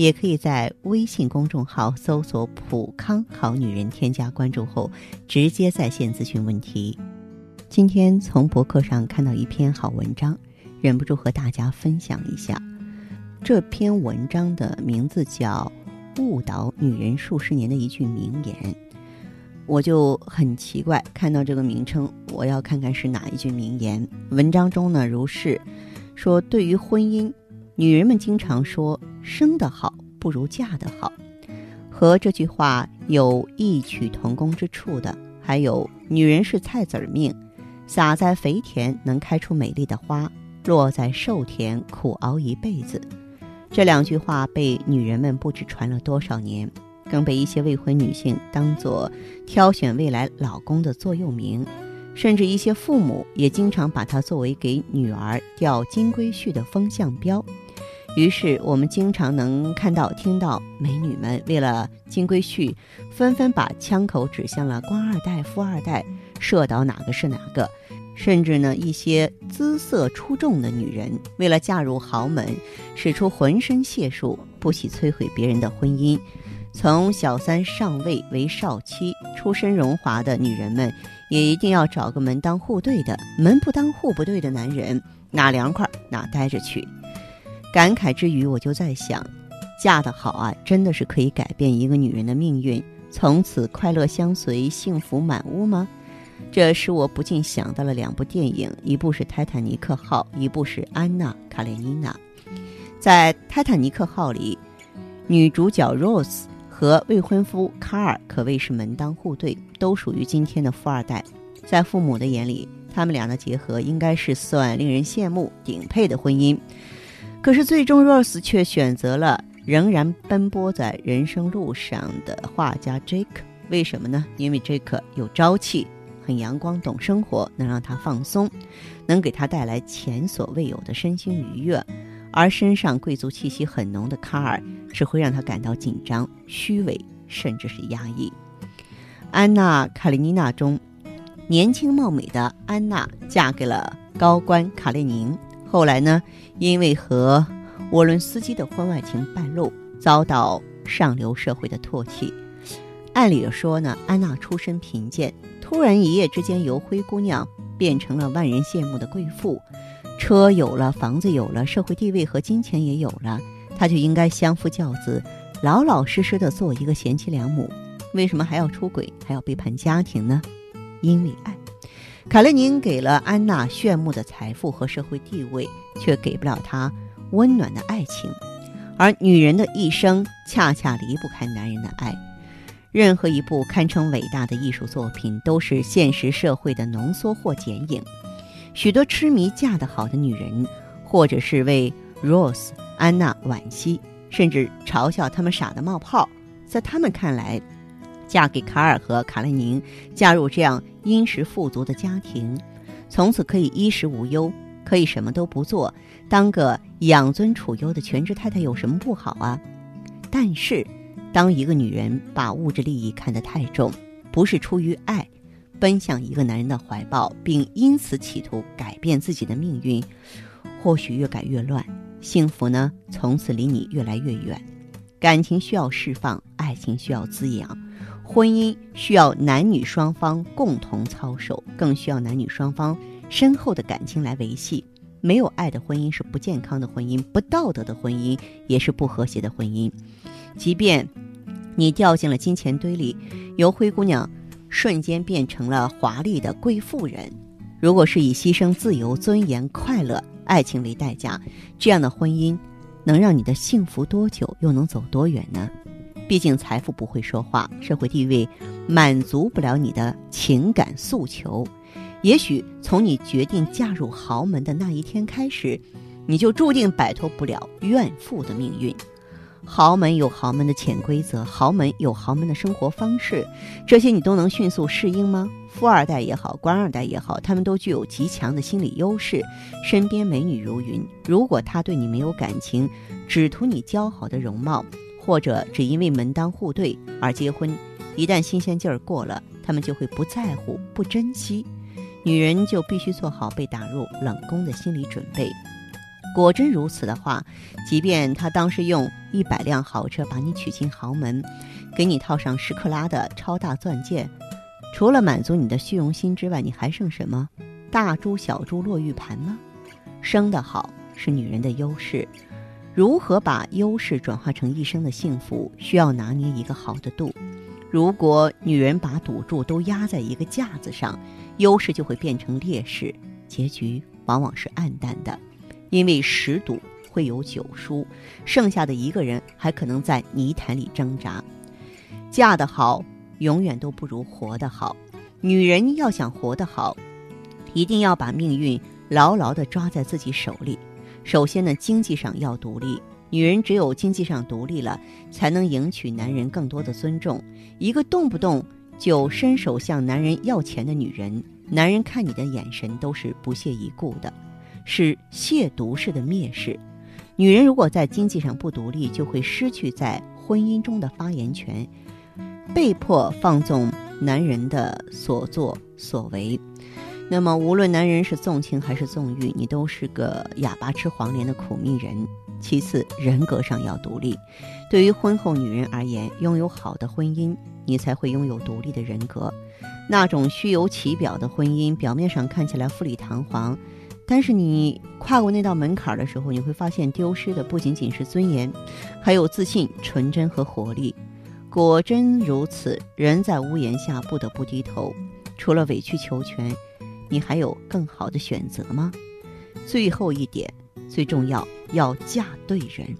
也可以在微信公众号搜索“普康好女人”，添加关注后直接在线咨询问题。今天从博客上看到一篇好文章，忍不住和大家分享一下。这篇文章的名字叫《误导女人数十年的一句名言》，我就很奇怪，看到这个名称，我要看看是哪一句名言。文章中呢，如是说：对于婚姻，女人们经常说“生得好不如嫁得好”，和这句话有异曲同工之处的，还有“女人是菜籽儿命”。撒在肥田能开出美丽的花，落在瘦田苦熬一辈子。这两句话被女人们不知传了多少年，更被一些未婚女性当作挑选未来老公的座右铭，甚至一些父母也经常把它作为给女儿钓金龟婿的风向标。于是，我们经常能看到、听到美女们为了金龟婿，纷纷把枪口指向了官二代、富二代，射倒哪个是哪个。甚至呢，一些姿色出众的女人，为了嫁入豪门，使出浑身解数，不惜摧毁别人的婚姻。从小三上位为少妻，出身荣华的女人们，也一定要找个门当户对的。门不当户不对的男人，哪凉快哪待着去。感慨之余，我就在想，嫁得好啊，真的是可以改变一个女人的命运，从此快乐相随，幸福满屋吗？这使我不禁想到了两部电影，一部是《泰坦尼克号》，一部是《安娜·卡列尼娜》。在《泰坦尼克号》里，女主角 Rose 和未婚夫卡尔可谓是门当户对，都属于今天的富二代。在父母的眼里，他们俩的结合应该是算令人羡慕、顶配的婚姻。可是，最终 Rose 却选择了仍然奔波在人生路上的画家 Jake。为什么呢？因为 Jake 有朝气。很阳光，懂生活，能让他放松，能给他带来前所未有的身心愉悦；而身上贵族气息很浓的卡尔，只会让他感到紧张、虚伪，甚至是压抑。安娜·卡列尼娜中，年轻貌美的安娜嫁给了高官卡列宁，后来呢，因为和沃伦斯基的婚外情败露，遭到上流社会的唾弃。按理说呢，安娜出身贫贱。突然一夜之间由灰姑娘变成了万人羡慕的贵妇，车有了，房子有了，社会地位和金钱也有了，她就应该相夫教子，老老实实的做一个贤妻良母。为什么还要出轨，还要背叛家庭呢？因为爱。卡列宁给了安娜炫目的财富和社会地位，却给不了她温暖的爱情。而女人的一生恰恰离不开男人的爱。任何一部堪称伟大的艺术作品，都是现实社会的浓缩或剪影。许多痴迷嫁得好的女人，或者是为 Rose、安娜惋惜，甚至嘲笑他们傻的冒泡。在他们看来，嫁给卡尔和卡列宁，嫁入这样殷实富足的家庭，从此可以衣食无忧，可以什么都不做，当个养尊处优的全职太太有什么不好啊？但是。当一个女人把物质利益看得太重，不是出于爱，奔向一个男人的怀抱，并因此企图改变自己的命运，或许越改越乱，幸福呢，从此离你越来越远。感情需要释放，爱情需要滋养，婚姻需要男女双方共同操守，更需要男女双方深厚的感情来维系。没有爱的婚姻是不健康的婚姻，不道德的婚姻也是不和谐的婚姻。即便你掉进了金钱堆里，由灰姑娘瞬间变成了华丽的贵妇人，如果是以牺牲自由、尊严、快乐、爱情为代价，这样的婚姻能让你的幸福多久，又能走多远呢？毕竟财富不会说话，社会地位满足不了你的情感诉求。也许从你决定嫁入豪门的那一天开始，你就注定摆脱不了怨妇的命运。豪门有豪门的潜规则，豪门有豪门的生活方式，这些你都能迅速适应吗？富二代也好，官二代也好，他们都具有极强的心理优势，身边美女如云。如果他对你没有感情，只图你姣好的容貌，或者只因为门当户对而结婚，一旦新鲜劲儿过了，他们就会不在乎、不珍惜。女人就必须做好被打入冷宫的心理准备。果真如此的话，即便他当时用一百辆豪车把你娶进豪门，给你套上十克拉的超大钻戒，除了满足你的虚荣心之外，你还剩什么？大珠小珠落玉盘吗？生得好是女人的优势，如何把优势转化成一生的幸福，需要拿捏一个好的度。如果女人把赌注都压在一个架子上，优势就会变成劣势，结局往往是暗淡的。因为十赌会有九输，剩下的一个人还可能在泥潭里挣扎。嫁得好，永远都不如活得好。女人要想活得好，一定要把命运牢牢地抓在自己手里。首先呢，经济上要独立。女人只有经济上独立了，才能赢取男人更多的尊重。一个动不动就伸手向男人要钱的女人，男人看你的眼神都是不屑一顾的。是亵渎式的蔑视。女人如果在经济上不独立，就会失去在婚姻中的发言权，被迫放纵男人的所作所为。那么，无论男人是纵情还是纵欲，你都是个哑巴吃黄连的苦命人。其次，人格上要独立。对于婚后女人而言，拥有好的婚姻，你才会拥有独立的人格。那种虚有其表的婚姻，表面上看起来富丽堂皇。但是你跨过那道门槛的时候，你会发现丢失的不仅仅是尊严，还有自信、纯真和活力。果真如此，人在屋檐下不得不低头。除了委曲求全，你还有更好的选择吗？最后一点，最重要，要嫁对人，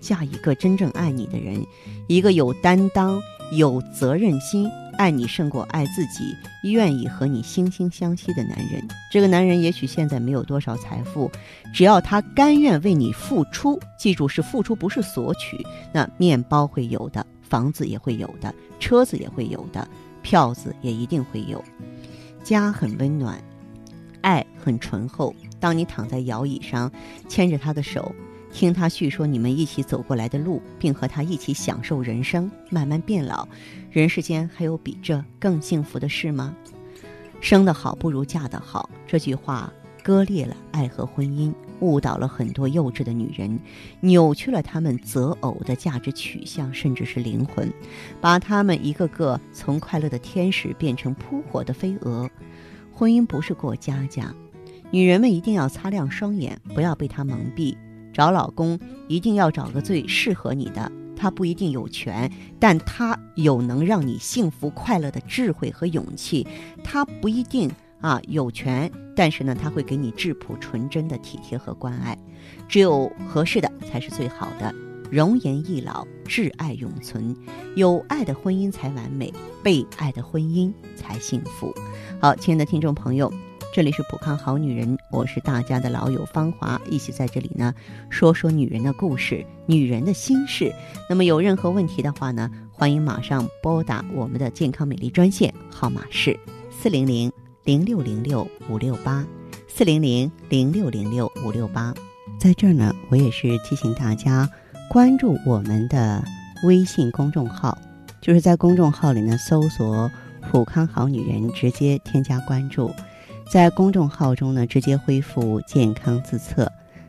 嫁一个真正爱你的人，一个有担当、有责任心。爱你胜过爱自己，愿意和你惺惺相惜的男人。这个男人也许现在没有多少财富，只要他甘愿为你付出，记住是付出，不是索取。那面包会有的，房子也会有的，车子也会有的，票子也一定会有。家很温暖，爱很醇厚。当你躺在摇椅上，牵着他的手。听他叙说你们一起走过来的路，并和他一起享受人生，慢慢变老。人世间还有比这更幸福的事吗？生得好不如嫁得好，这句话割裂了爱和婚姻，误导了很多幼稚的女人，扭曲了他们择偶的价值取向，甚至是灵魂，把他们一个个从快乐的天使变成扑火的飞蛾。婚姻不是过家家，女人们一定要擦亮双眼，不要被他蒙蔽。找老公一定要找个最适合你的，他不一定有权，但他有能让你幸福快乐的智慧和勇气。他不一定啊有权，但是呢，他会给你质朴纯真的体贴和关爱。只有合适的才是最好的，容颜易老，挚爱永存。有爱的婚姻才完美，被爱的婚姻才幸福。好，亲爱的听众朋友。这里是普康好女人，我是大家的老友芳华，一起在这里呢说说女人的故事、女人的心事。那么有任何问题的话呢，欢迎马上拨打我们的健康美丽专线，号码是四零零零六零六五六八四零零零六零六五六八。在这儿呢，我也是提醒大家关注我们的微信公众号，就是在公众号里呢搜索“普康好女人”，直接添加关注。在公众号中呢，直接恢复健康自测，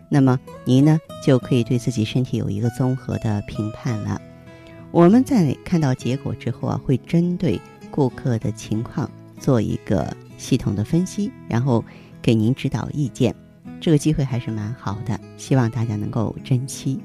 那么您呢就可以对自己身体有一个综合的评判了。我们在看到结果之后啊，会针对顾客的情况做一个系统的分析，然后给您指导意见。这个机会还是蛮好的，希望大家能够珍惜。